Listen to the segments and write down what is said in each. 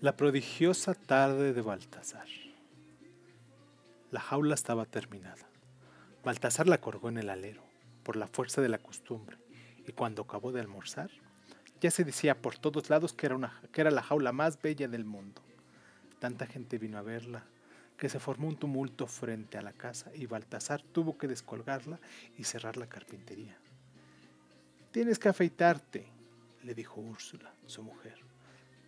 La prodigiosa tarde de Baltasar. La jaula estaba terminada. Baltasar la colgó en el alero, por la fuerza de la costumbre, y cuando acabó de almorzar, ya se decía por todos lados que era, una, que era la jaula más bella del mundo. Tanta gente vino a verla, que se formó un tumulto frente a la casa y Baltasar tuvo que descolgarla y cerrar la carpintería. Tienes que afeitarte, le dijo Úrsula, su mujer.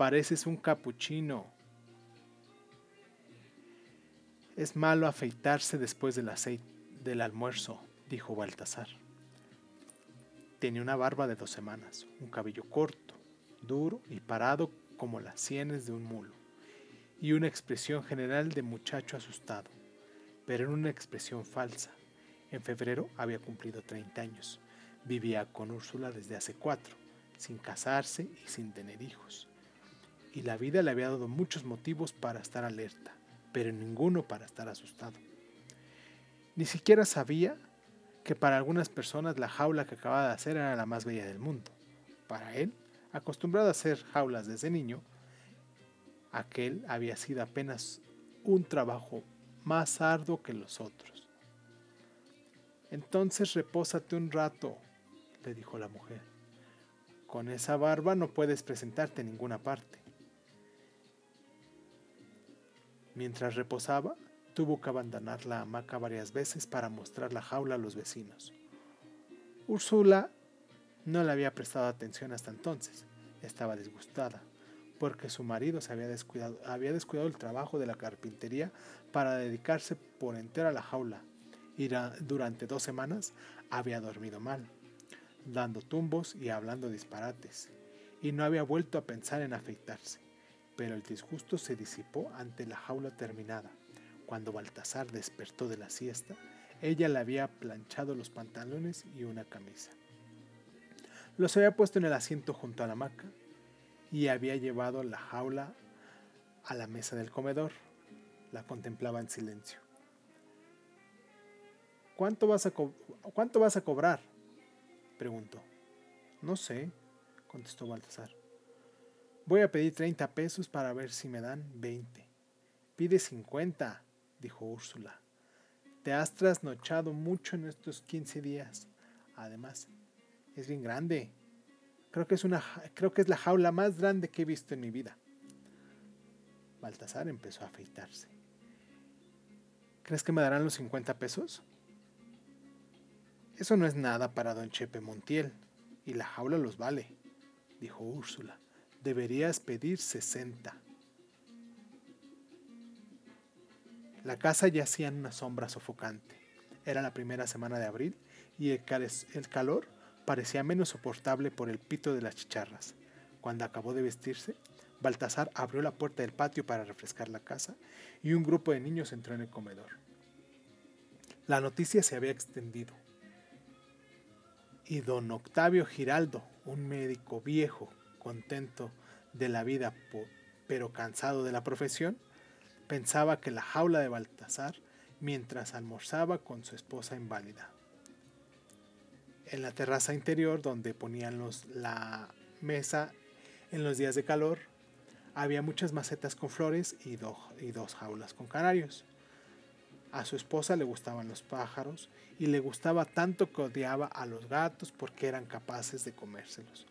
Pareces un capuchino. Es malo afeitarse después del, aceite, del almuerzo, dijo Baltasar. Tenía una barba de dos semanas, un cabello corto, duro y parado como las sienes de un mulo, y una expresión general de muchacho asustado, pero era una expresión falsa. En febrero había cumplido 30 años. Vivía con Úrsula desde hace cuatro, sin casarse y sin tener hijos y la vida le había dado muchos motivos para estar alerta, pero ninguno para estar asustado. Ni siquiera sabía que para algunas personas la jaula que acababa de hacer era la más bella del mundo. Para él, acostumbrado a hacer jaulas desde niño, aquel había sido apenas un trabajo más arduo que los otros. Entonces repósate un rato, le dijo la mujer. Con esa barba no puedes presentarte en ninguna parte. Mientras reposaba, tuvo que abandonar la hamaca varias veces para mostrar la jaula a los vecinos. Úrsula no le había prestado atención hasta entonces. Estaba disgustada porque su marido se había descuidado, había descuidado el trabajo de la carpintería para dedicarse por entero a la jaula y durante dos semanas había dormido mal, dando tumbos y hablando disparates, y no había vuelto a pensar en afeitarse pero el disgusto se disipó ante la jaula terminada. Cuando Baltasar despertó de la siesta, ella le había planchado los pantalones y una camisa. Los había puesto en el asiento junto a la hamaca y había llevado la jaula a la mesa del comedor. La contemplaba en silencio. ¿Cuánto vas a, ¿cuánto vas a cobrar? preguntó. No sé, contestó Baltasar. Voy a pedir 30 pesos para ver si me dan 20. Pide 50, dijo Úrsula. Te has trasnochado mucho en estos 15 días. Además, es bien grande. Creo que es, una, creo que es la jaula más grande que he visto en mi vida. Baltasar empezó a afeitarse. ¿Crees que me darán los 50 pesos? Eso no es nada para don Chepe Montiel, y la jaula los vale, dijo Úrsula deberías pedir 60. La casa yacía en una sombra sofocante. Era la primera semana de abril y el, calor parecía menos soportable por el pito de las chicharras. Cuando acabó de vestirse, Baltasar abrió la puerta del patio para refrescar la casa y un grupo de niños entró en el comedor. La noticia se había extendido y don Octavio Giraldo, un médico viejo contento de la vida, pero cansado de la profesión, pensaba que la jaula de Baltasar mientras almorzaba con su esposa inválida. En la terraza interior, donde ponían los, la mesa en los días de calor, había muchas macetas con flores y, y dos jaulas con canarios. A su esposa le gustaban los pájaros y le gustaba tanto que odiaba a los gatos porque eran capaces de comérselos.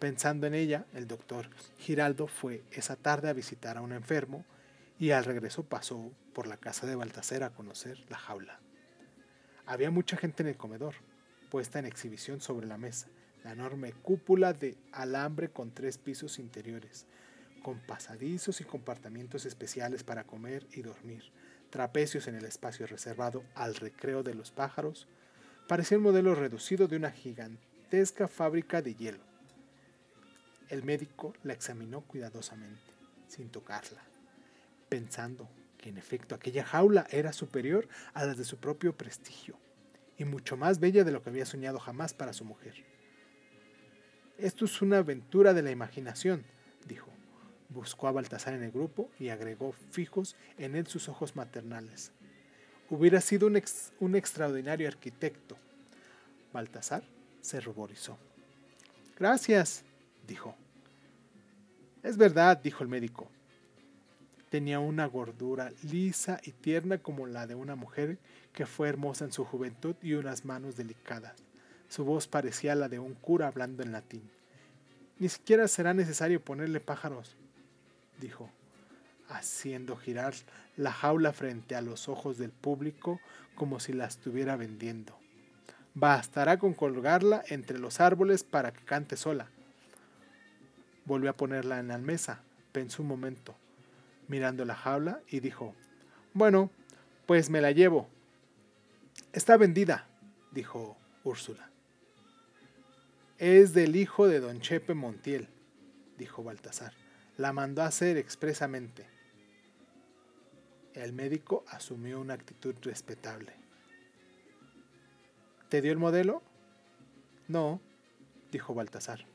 Pensando en ella, el doctor Giraldo fue esa tarde a visitar a un enfermo y al regreso pasó por la casa de Baltasar a conocer la jaula. Había mucha gente en el comedor, puesta en exhibición sobre la mesa, la enorme cúpula de alambre con tres pisos interiores, con pasadizos y compartimientos especiales para comer y dormir, trapecios en el espacio reservado al recreo de los pájaros, parecía un modelo reducido de una gigantesca fábrica de hielo. El médico la examinó cuidadosamente, sin tocarla, pensando que en efecto aquella jaula era superior a las de su propio prestigio y mucho más bella de lo que había soñado jamás para su mujer. Esto es una aventura de la imaginación, dijo. Buscó a Baltasar en el grupo y agregó fijos en él sus ojos maternales. Hubiera sido un, un extraordinario arquitecto. Baltasar se ruborizó. Gracias, dijo. Es verdad, dijo el médico. Tenía una gordura lisa y tierna como la de una mujer que fue hermosa en su juventud y unas manos delicadas. Su voz parecía la de un cura hablando en latín. Ni siquiera será necesario ponerle pájaros, dijo, haciendo girar la jaula frente a los ojos del público como si la estuviera vendiendo. Bastará con colgarla entre los árboles para que cante sola. Volvió a ponerla en la mesa, pensó un momento, mirando la jaula y dijo, Bueno, pues me la llevo. Está vendida, dijo Úrsula. Es del hijo de don Chepe Montiel, dijo Baltasar. La mandó a hacer expresamente. El médico asumió una actitud respetable. ¿Te dio el modelo? No, dijo Baltasar.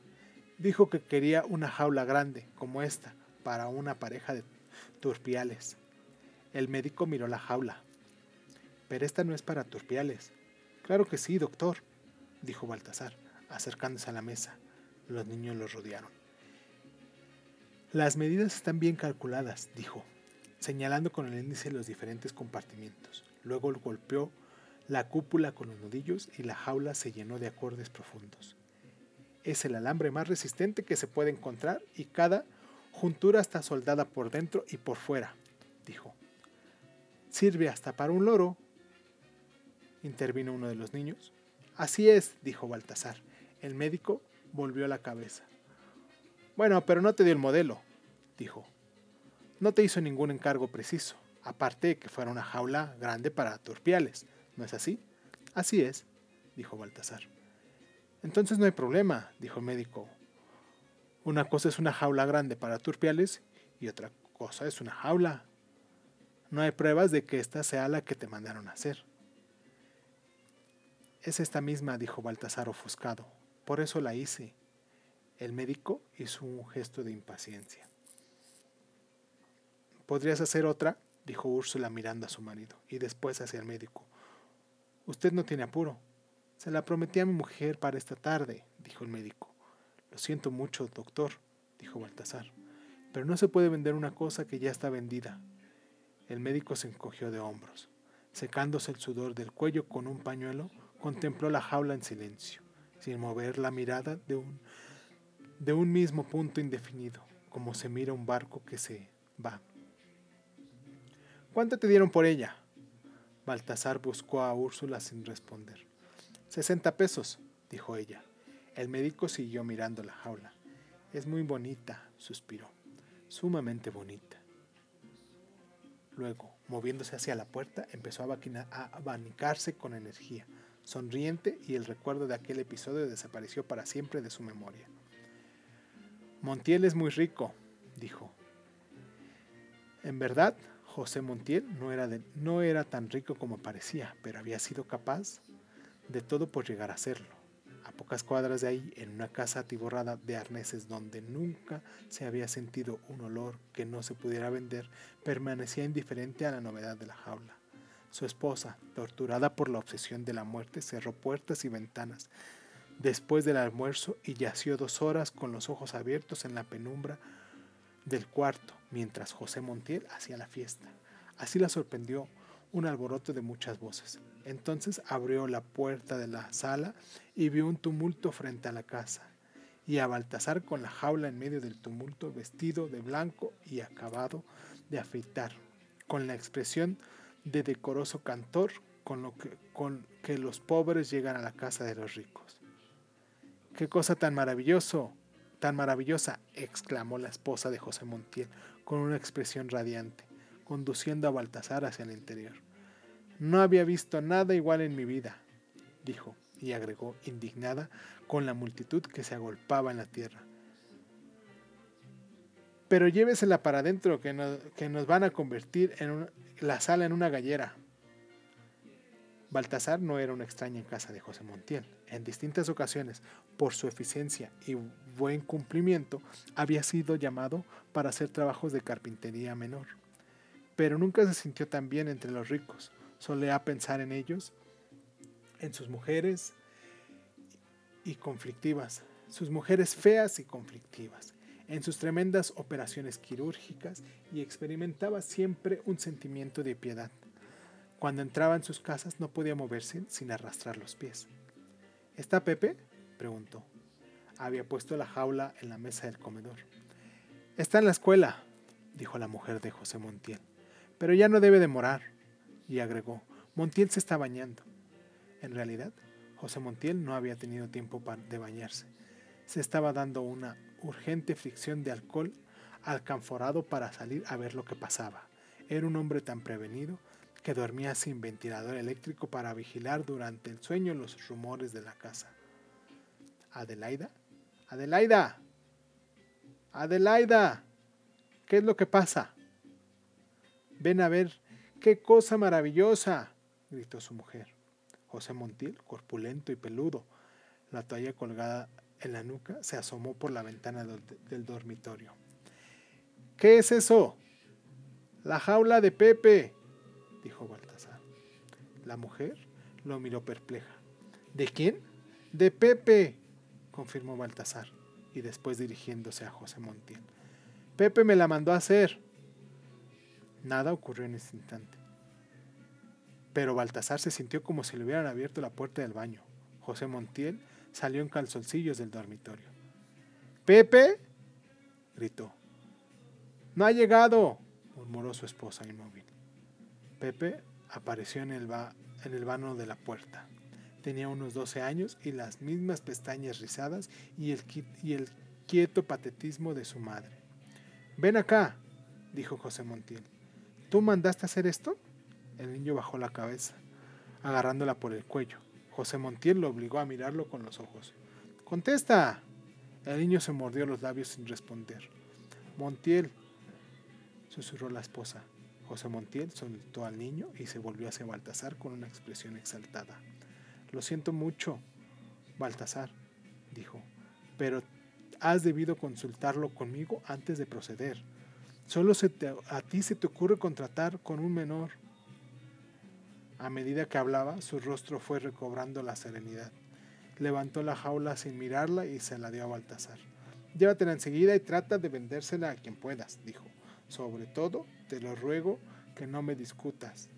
Dijo que quería una jaula grande, como esta, para una pareja de turpiales. El médico miró la jaula. Pero esta no es para turpiales. Claro que sí, doctor, dijo Baltasar, acercándose a la mesa. Los niños lo rodearon. Las medidas están bien calculadas, dijo, señalando con el índice los diferentes compartimientos. Luego golpeó la cúpula con los nudillos y la jaula se llenó de acordes profundos. Es el alambre más resistente que se puede encontrar y cada juntura está soldada por dentro y por fuera, dijo. Sirve hasta para un loro, intervino uno de los niños. Así es, dijo Baltasar. El médico volvió la cabeza. Bueno, pero no te dio el modelo, dijo. No te hizo ningún encargo preciso, aparte de que fuera una jaula grande para turpiales, ¿no es así? Así es, dijo Baltasar. Entonces no hay problema, dijo el médico. Una cosa es una jaula grande para turpiales y otra cosa es una jaula. No hay pruebas de que esta sea la que te mandaron a hacer. Es esta misma, dijo Baltasar ofuscado. Por eso la hice. El médico hizo un gesto de impaciencia. ¿Podrías hacer otra? dijo Úrsula mirando a su marido, y después hacia el médico. Usted no tiene apuro. Se la prometí a mi mujer para esta tarde, dijo el médico. Lo siento mucho, doctor, dijo Baltasar, pero no se puede vender una cosa que ya está vendida. El médico se encogió de hombros. Secándose el sudor del cuello con un pañuelo, contempló la jaula en silencio, sin mover la mirada de un, de un mismo punto indefinido, como se mira un barco que se va. ¿Cuánto te dieron por ella? Baltasar buscó a Úrsula sin responder. Sesenta pesos, dijo ella. El médico siguió mirando la jaula. Es muy bonita, suspiró. Sumamente bonita. Luego, moviéndose hacia la puerta, empezó a, a abanicarse con energía, sonriente, y el recuerdo de aquel episodio desapareció para siempre de su memoria. Montiel es muy rico, dijo. En verdad, José Montiel no era, no era tan rico como parecía, pero había sido capaz de todo por llegar a serlo a pocas cuadras de ahí, en una casa atiborrada de arneses donde nunca se había sentido un olor que no se pudiera vender, permanecía indiferente a la novedad de la jaula. Su esposa, torturada por la obsesión de la muerte, cerró puertas y ventanas después del almuerzo y yació dos horas con los ojos abiertos en la penumbra del cuarto, mientras José Montiel hacía la fiesta. Así la sorprendió un alboroto de muchas voces. Entonces abrió la puerta de la sala y vio un tumulto frente a la casa, y a Baltasar con la jaula en medio del tumulto, vestido de blanco y acabado de afeitar, con la expresión de decoroso cantor con, lo que, con que los pobres llegan a la casa de los ricos. ¡Qué cosa tan maravilloso! tan maravillosa! exclamó la esposa de José Montiel con una expresión radiante, conduciendo a Baltasar hacia el interior. No había visto nada igual en mi vida, dijo, y agregó, indignada, con la multitud que se agolpaba en la tierra. Pero llévesela para adentro, que nos, que nos van a convertir en la sala en una gallera. Baltasar no era una extraña en casa de José Montiel. En distintas ocasiones, por su eficiencia y buen cumplimiento, había sido llamado para hacer trabajos de carpintería menor. Pero nunca se sintió tan bien entre los ricos, solía pensar en ellos, en sus mujeres y conflictivas, sus mujeres feas y conflictivas. en sus tremendas operaciones quirúrgicas y experimentaba siempre un sentimiento de piedad. Cuando entraba en sus casas no podía moverse sin arrastrar los pies. ¿Está Pepe? preguntó. Había puesto la jaula en la mesa del comedor. Está en la escuela, dijo la mujer de José Montiel. Pero ya no debe demorar. Y agregó, Montiel se está bañando. En realidad, José Montiel no había tenido tiempo de bañarse. Se estaba dando una urgente fricción de alcohol alcanforado para salir a ver lo que pasaba. Era un hombre tan prevenido que dormía sin ventilador eléctrico para vigilar durante el sueño los rumores de la casa. Adelaida, Adelaida, Adelaida, ¿qué es lo que pasa? Ven a ver, qué cosa maravillosa, gritó su mujer. José Montiel, corpulento y peludo, la toalla colgada en la nuca, se asomó por la ventana del dormitorio. ¿Qué es eso? La jaula de Pepe, dijo Baltasar. La mujer lo miró perpleja. ¿De quién? De Pepe, confirmó Baltasar, y después dirigiéndose a José Montiel. Pepe me la mandó a hacer. Nada ocurrió en ese instante. Pero Baltasar se sintió como si le hubieran abierto la puerta del baño. José Montiel salió en calzoncillos del dormitorio. ¿Pepe? gritó. No ha llegado, murmuró su esposa inmóvil. Pepe apareció en el, en el vano de la puerta. Tenía unos 12 años y las mismas pestañas rizadas y el, y el quieto patetismo de su madre. Ven acá, dijo José Montiel. ¿Tú mandaste hacer esto? El niño bajó la cabeza, agarrándola por el cuello. José Montiel lo obligó a mirarlo con los ojos. ¡Contesta! El niño se mordió los labios sin responder. Montiel, susurró la esposa. José Montiel soltó al niño y se volvió hacia Baltasar con una expresión exaltada. Lo siento mucho, Baltasar, dijo, pero has debido consultarlo conmigo antes de proceder. Solo a ti se te ocurre contratar con un menor. A medida que hablaba, su rostro fue recobrando la serenidad. Levantó la jaula sin mirarla y se la dio a Baltasar. Llévatela enseguida y trata de vendérsela a quien puedas, dijo. Sobre todo, te lo ruego que no me discutas.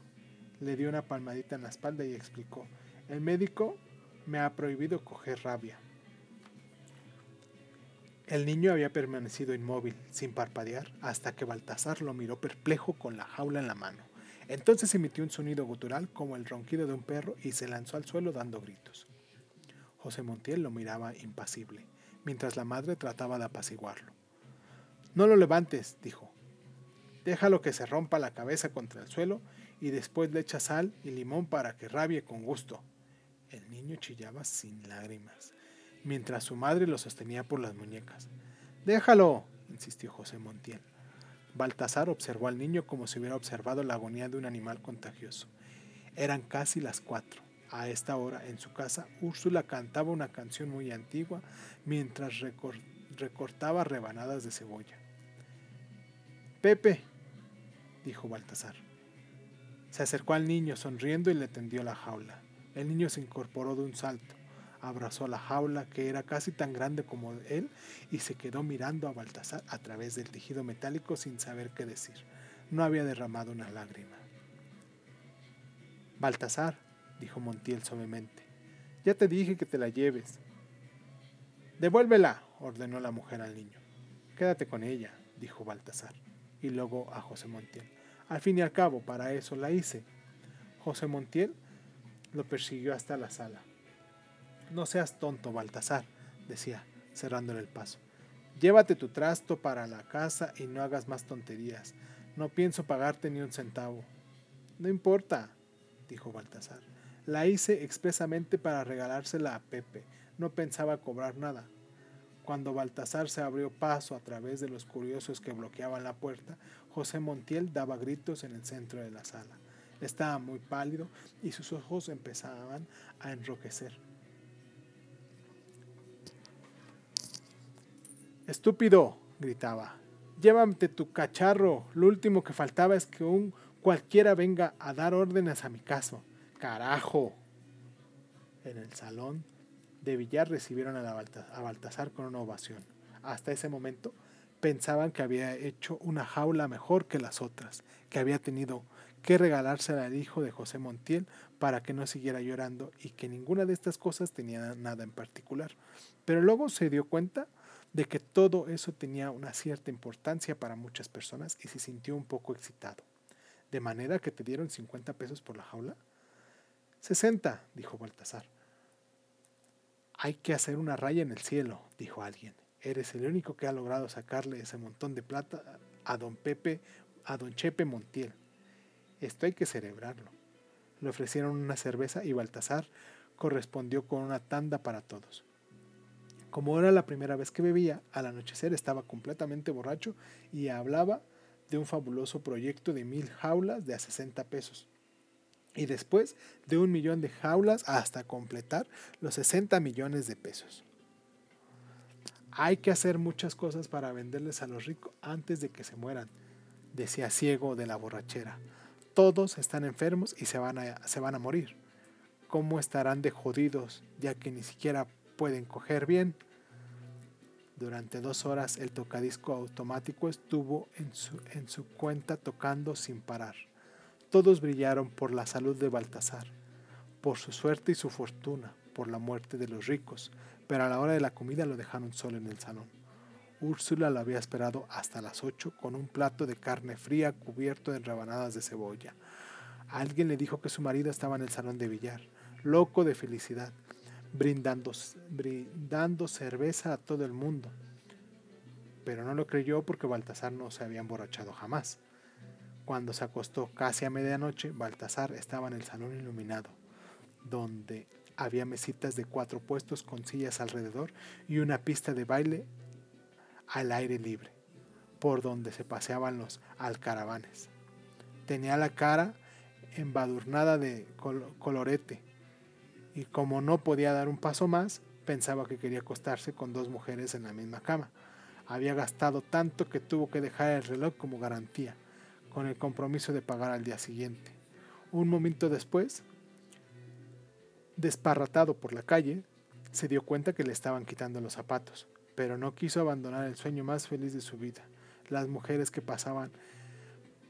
Le dio una palmadita en la espalda y explicó, el médico me ha prohibido coger rabia. El niño había permanecido inmóvil, sin parpadear, hasta que Baltasar lo miró perplejo con la jaula en la mano. Entonces emitió un sonido gutural como el ronquido de un perro y se lanzó al suelo dando gritos. José Montiel lo miraba impasible, mientras la madre trataba de apaciguarlo. No lo levantes, dijo. Déjalo que se rompa la cabeza contra el suelo y después le echa sal y limón para que rabie con gusto. El niño chillaba sin lágrimas, mientras su madre lo sostenía por las muñecas. Déjalo, insistió José Montiel. Baltasar observó al niño como si hubiera observado la agonía de un animal contagioso. Eran casi las cuatro. A esta hora, en su casa, Úrsula cantaba una canción muy antigua mientras recortaba rebanadas de cebolla. Pepe, dijo Baltasar. Se acercó al niño sonriendo y le tendió la jaula. El niño se incorporó de un salto, abrazó la jaula que era casi tan grande como él y se quedó mirando a Baltasar a través del tejido metálico sin saber qué decir. No había derramado una lágrima. Baltasar, dijo Montiel suavemente, ya te dije que te la lleves. Devuélvela, ordenó la mujer al niño. Quédate con ella, dijo Baltasar y luego a José Montiel. Al fin y al cabo, para eso la hice. José Montiel lo persiguió hasta la sala. No seas tonto, Baltasar, decía, cerrándole el paso. Llévate tu trasto para la casa y no hagas más tonterías. No pienso pagarte ni un centavo. No importa, dijo Baltasar. La hice expresamente para regalársela a Pepe. No pensaba cobrar nada. Cuando Baltasar se abrió paso a través de los curiosos que bloqueaban la puerta, José Montiel daba gritos en el centro de la sala. Estaba muy pálido y sus ojos empezaban a enrojecer. Estúpido, gritaba. Llévame tu cacharro. Lo último que faltaba es que un cualquiera venga a dar órdenes a mi caso. Carajo. En el salón de Villar recibieron a, Baltasar con una ovación. Hasta ese momento, pensaban que había hecho una jaula mejor que las otras, que había tenido que regalársela al hijo de José Montiel para que no siguiera llorando y que ninguna de estas cosas tenía nada en particular. Pero luego se dio cuenta de que todo eso tenía una cierta importancia para muchas personas y se sintió un poco excitado. De manera que te dieron 50 pesos por la jaula. 60, dijo Baltasar. Hay que hacer una raya en el cielo, dijo alguien. Eres el único que ha logrado sacarle ese montón de plata a don Pepe, a don Chepe Montiel. Esto hay que celebrarlo. Le ofrecieron una cerveza y Baltasar correspondió con una tanda para todos. Como era la primera vez que bebía, al anochecer estaba completamente borracho y hablaba de un fabuloso proyecto de mil jaulas de a 60 pesos. Y después de un millón de jaulas hasta completar los 60 millones de pesos. Hay que hacer muchas cosas para venderles a los ricos antes de que se mueran, decía ciego de la borrachera. Todos están enfermos y se van a, se van a morir. ¿Cómo estarán de jodidos ya que ni siquiera pueden coger bien? Durante dos horas el tocadisco automático estuvo en su, en su cuenta tocando sin parar. Todos brillaron por la salud de Baltasar, por su suerte y su fortuna, por la muerte de los ricos, pero a la hora de la comida lo dejaron solo en el salón. Úrsula lo había esperado hasta las ocho con un plato de carne fría cubierto de rebanadas de cebolla. Alguien le dijo que su marido estaba en el salón de billar, loco de felicidad, brindando, brindando cerveza a todo el mundo. Pero no lo creyó porque Baltasar no se había emborrachado jamás. Cuando se acostó casi a medianoche, Baltasar estaba en el salón iluminado, donde había mesitas de cuatro puestos con sillas alrededor y una pista de baile al aire libre, por donde se paseaban los alcaravanes. Tenía la cara embadurnada de colorete y como no podía dar un paso más, pensaba que quería acostarse con dos mujeres en la misma cama. Había gastado tanto que tuvo que dejar el reloj como garantía, con el compromiso de pagar al día siguiente. Un momento después, desparratado por la calle, se dio cuenta que le estaban quitando los zapatos, pero no quiso abandonar el sueño más feliz de su vida. Las mujeres que pasaban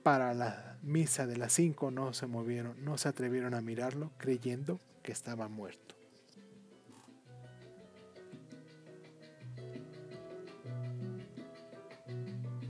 para la misa de las cinco no se movieron, no se atrevieron a mirarlo, creyendo que estaba muerto.